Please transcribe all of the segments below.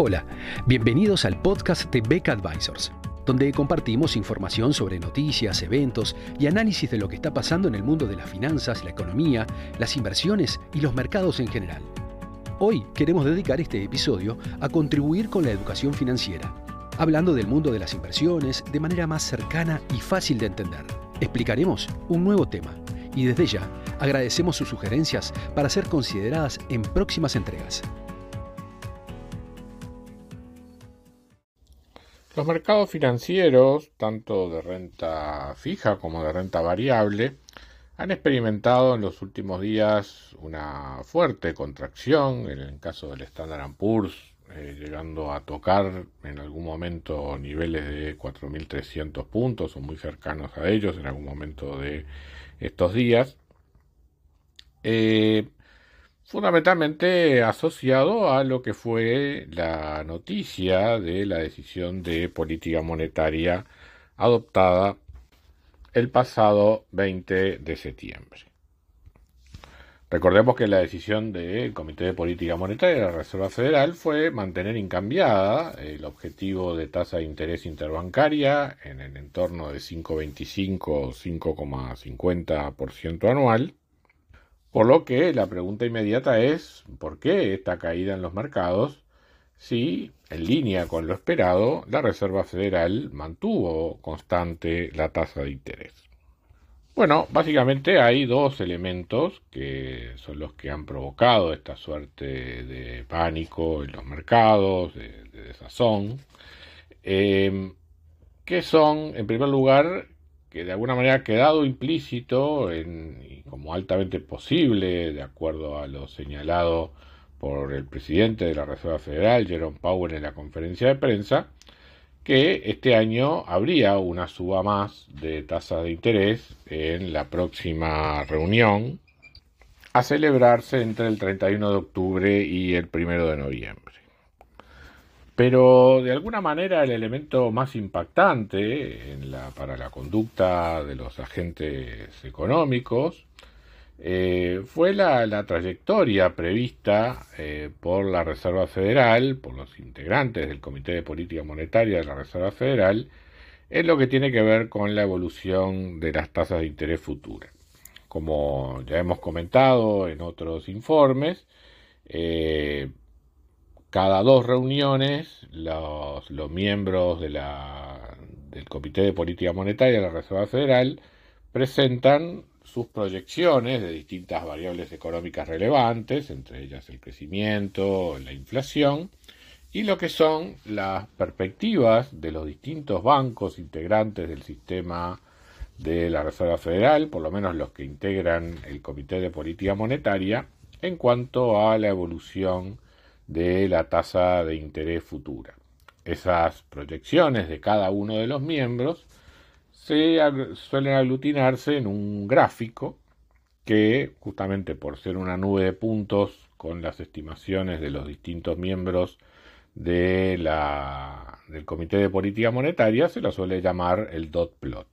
Hola, bienvenidos al podcast de Beca Advisors, donde compartimos información sobre noticias, eventos y análisis de lo que está pasando en el mundo de las finanzas, la economía, las inversiones y los mercados en general. Hoy queremos dedicar este episodio a contribuir con la educación financiera, hablando del mundo de las inversiones de manera más cercana y fácil de entender. Explicaremos un nuevo tema y desde ya agradecemos sus sugerencias para ser consideradas en próximas entregas. Los mercados financieros, tanto de renta fija como de renta variable, han experimentado en los últimos días una fuerte contracción, en el caso del Standard Poor's, eh, llegando a tocar en algún momento niveles de 4.300 puntos o muy cercanos a ellos en algún momento de estos días. Eh, fundamentalmente asociado a lo que fue la noticia de la decisión de política monetaria adoptada el pasado 20 de septiembre. Recordemos que la decisión del Comité de Política Monetaria de la Reserva Federal fue mantener incambiada el objetivo de tasa de interés interbancaria en el entorno de 5,25 o 5,50% anual por lo que la pregunta inmediata es, ¿por qué esta caída en los mercados si, en línea con lo esperado, la Reserva Federal mantuvo constante la tasa de interés? Bueno, básicamente hay dos elementos que son los que han provocado esta suerte de pánico en los mercados, de, desazón, eh, que son, en primer lugar, que de alguna manera ha quedado implícito en, como altamente posible, de acuerdo a lo señalado por el presidente de la Reserva Federal, Jerome Powell, en la conferencia de prensa, que este año habría una suba más de tasas de interés en la próxima reunión a celebrarse entre el 31 de octubre y el 1 de noviembre. Pero de alguna manera el elemento más impactante para la conducta de los agentes económicos eh, fue la, trayectoria prevista eh, por la Reserva Federal, por los integrantes del Comité de Política Monetaria de la Reserva Federal, en lo que tiene que ver con la evolución de las tasas de interés futuras. Como ya hemos comentado en otros informes, eh, cada dos reuniones los, miembros de la, del Comité de Política Monetaria de la Reserva Federal presentan sus proyecciones de distintas variables económicas relevantes, entre ellas el crecimiento, la inflación, y lo que son las perspectivas de los distintos bancos integrantes del sistema de la Reserva Federal, por lo menos los que integran el Comité de Política Monetaria, en cuanto a la evolución de la tasa de interés futura. Esas proyecciones de cada uno de los miembros se suelen aglutinarse en un gráfico que, justamente por ser una nube de puntos con las estimaciones de los distintos miembros de la, del Comité de Política Monetaria, se la suele llamar el dot plot.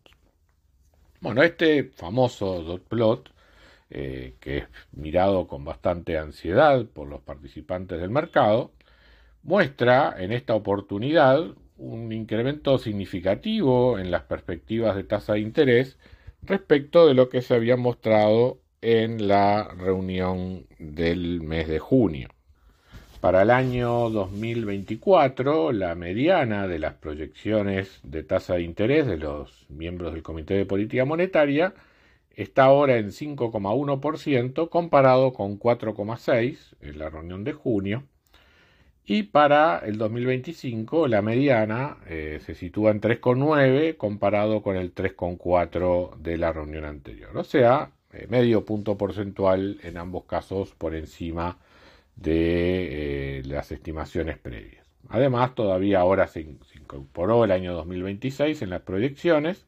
Bueno, este famoso dot plot eh, que es mirado con bastante ansiedad por los participantes del mercado, muestra en esta oportunidad un incremento significativo en las perspectivas de tasa de interés respecto de lo que se había mostrado en la reunión del mes de junio. Para el año 2024, la mediana de las proyecciones de tasa de interés de los miembros del Comité de Política Monetaria está ahora en 5,1% comparado con 4,6% en la reunión de junio. Y para el 2025 la mediana eh, se sitúa en 3,9 comparado con el 3,4 de la reunión anterior. O sea, eh, medio punto porcentual en ambos casos por encima de eh, las estimaciones previas. Además, todavía ahora se incorporó el año 2026 en las proyecciones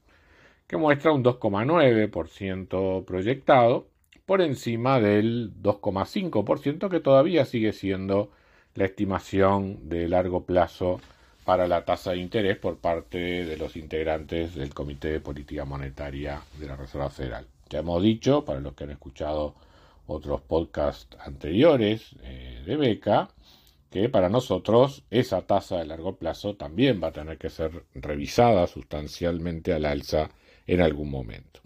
que muestra un 2,9% proyectado por encima del 2,5% que todavía sigue siendo la estimación de largo plazo para la tasa de interés por parte de los integrantes del Comité de Política Monetaria de la Reserva Federal. Ya hemos dicho, para los que han escuchado otros podcasts anteriores eh, de Beca, que para nosotros esa tasa de largo plazo también va a tener que ser revisada sustancialmente al alza en algún momento.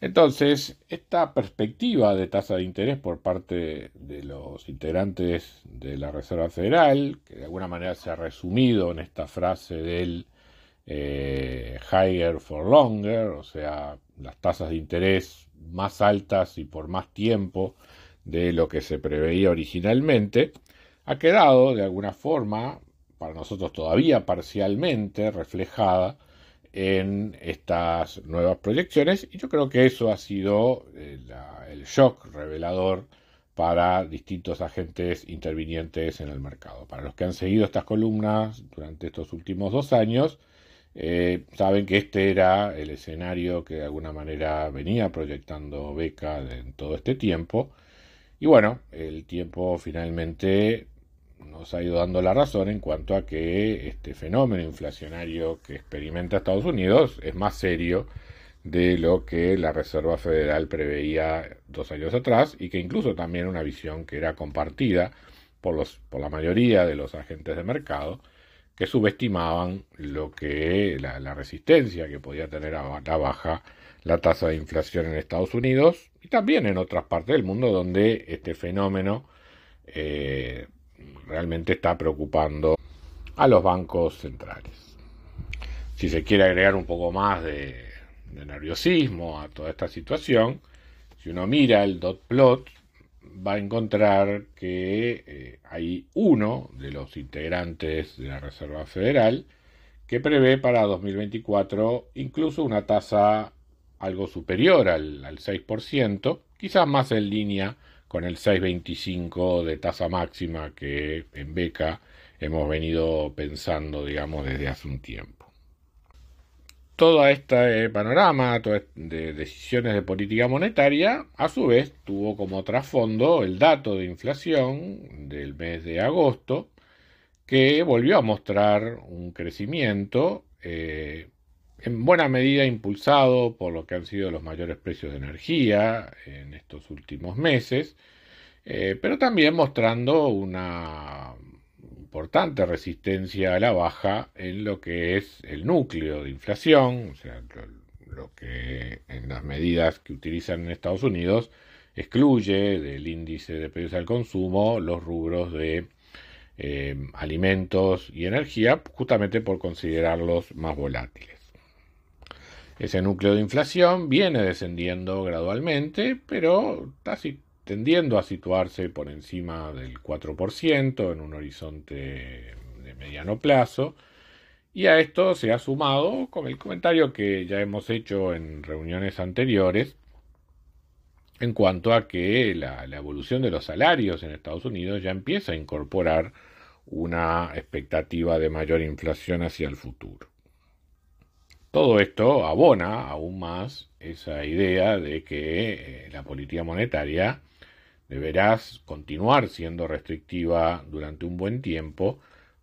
Entonces, esta perspectiva de tasa de interés por parte de los integrantes de la Reserva Federal, que de alguna manera se ha resumido en esta frase del eh, higher for longer, o sea, las tasas de interés más altas y por más tiempo de lo que se preveía originalmente, ha quedado de alguna forma, para nosotros todavía parcialmente, reflejada en estas nuevas proyecciones y yo creo que eso ha sido eh, el shock revelador para distintos agentes intervinientes en el mercado. Para los que han seguido estas columnas durante estos últimos dos años, eh, saben que este era el escenario que de alguna manera venía proyectando Beca en todo este tiempo. Y bueno, el tiempo finalmente nos ha ido dando la razón en cuanto a que este fenómeno inflacionario que experimenta Estados Unidos es más serio de lo que la Reserva Federal preveía dos años atrás y que incluso también una visión que era compartida por, los, por la mayoría de los agentes de mercado que subestimaban lo que la, resistencia que podía tener a la baja la tasa de inflación en Estados Unidos y también en otras partes del mundo donde este fenómeno eh, realmente está preocupando a los bancos centrales. Si se quiere agregar un poco más de, nerviosismo a toda esta situación, si uno mira el dot plot, va a encontrar que eh, hay uno de los integrantes de la Reserva Federal que prevé para 2024 incluso una tasa algo superior al, al 6%, quizás más en línea con el 6,25 de tasa máxima que en beca hemos venido pensando, digamos, desde hace un tiempo. Todo este panorama de decisiones de política monetaria, a su vez, tuvo como trasfondo el dato de inflación del mes de agosto, que volvió a mostrar un crecimiento eh, en buena medida impulsado por lo que han sido los mayores precios de energía en estos últimos meses, eh, pero también mostrando una importante resistencia a la baja en lo que es el núcleo de inflación, o sea, lo, que en las medidas que utilizan en Estados Unidos excluye del índice de precios al consumo los rubros de eh, alimentos y energía, justamente por considerarlos más volátiles. Ese núcleo de inflación viene descendiendo gradualmente, pero casi tendiendo a situarse por encima del 4% en un horizonte de mediano plazo. Y a esto se ha sumado con el comentario que ya hemos hecho en reuniones anteriores en cuanto a que la, la, evolución de los salarios en Estados Unidos ya empieza a incorporar una expectativa de mayor inflación hacia el futuro. Todo esto abona aún más esa idea de que eh, la política monetaria deberá continuar siendo restrictiva durante un buen tiempo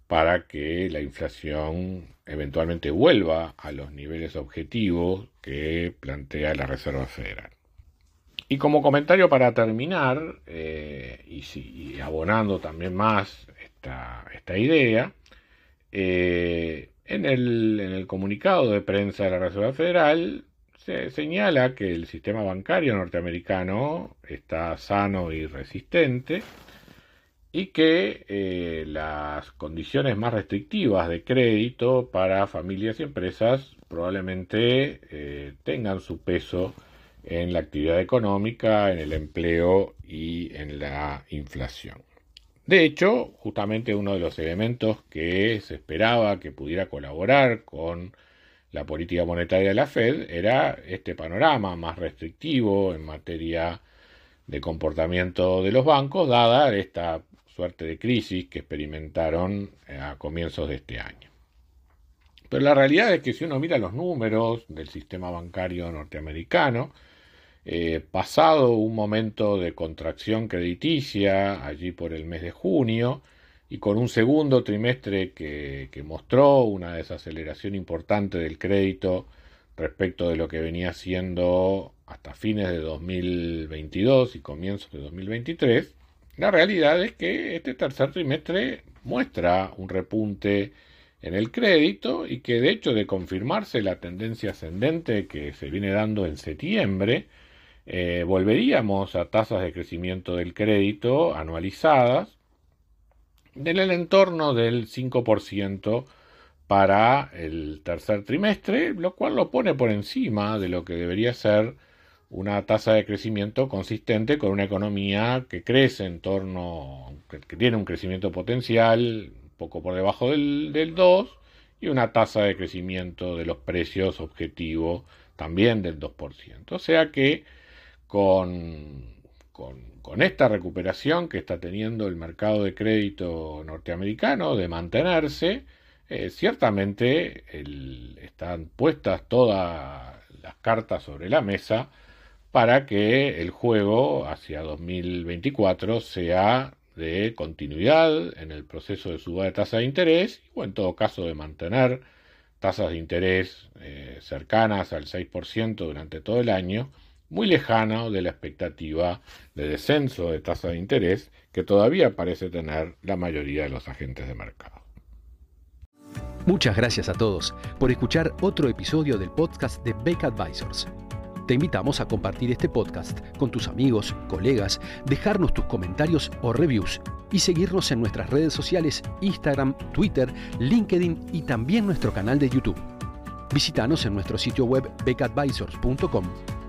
para que la inflación eventualmente vuelva a los niveles objetivos que plantea la Reserva Federal. Y como comentario para terminar, eh, y, abonando también más esta, esta idea, eh, en el, comunicado de prensa de la Reserva Federal se señala que el sistema bancario norteamericano está sano y resistente y que eh, las condiciones más restrictivas de crédito para familias y empresas probablemente eh, tengan su peso en la actividad económica, en el empleo y en la inflación. De hecho, justamente uno de los elementos que se esperaba que pudiera colaborar con la política monetaria de la Fed era este panorama más restrictivo en materia de comportamiento de los bancos, dada esta suerte de crisis que experimentaron eh, a comienzos de este año. Pero la realidad es que si uno mira los números del sistema bancario norteamericano, eh, pasado un momento de contracción crediticia allí por el mes de junio y con un segundo trimestre que, mostró una desaceleración importante del crédito respecto de lo que venía siendo hasta fines de 2022 y comienzos de 2023, la realidad es que este tercer trimestre muestra un repunte en el crédito y que de hecho de confirmarse la tendencia ascendente que se viene dando en septiembre, eh, volveríamos a tasas de crecimiento del crédito anualizadas en el entorno del 5% para el tercer trimestre, lo cual lo pone por encima de lo que debería ser una tasa de crecimiento consistente con una economía que crece en torno, que, tiene un crecimiento potencial poco por debajo del, del 2 y una tasa de crecimiento de los precios objetivo también del 2%. O sea que con, esta recuperación que está teniendo el mercado de crédito norteamericano de mantenerse, eh, ciertamente están puestas todas las cartas sobre la mesa para que el juego hacia 2024 sea de continuidad en el proceso de suba de tasa de interés o en todo caso de mantener tasas de interés eh, cercanas al 6% durante todo el año, muy lejano de la expectativa de descenso de tasa de interés que todavía parece tener la mayoría de los agentes de mercado. Muchas gracias a todos por escuchar otro episodio del podcast de Beck Advisors. Te invitamos a compartir este podcast con tus amigos, colegas, dejarnos tus comentarios o reviews y seguirnos en nuestras redes sociales Instagram, Twitter, LinkedIn y también nuestro canal de YouTube. Visítanos en nuestro sitio web beckadvisors.com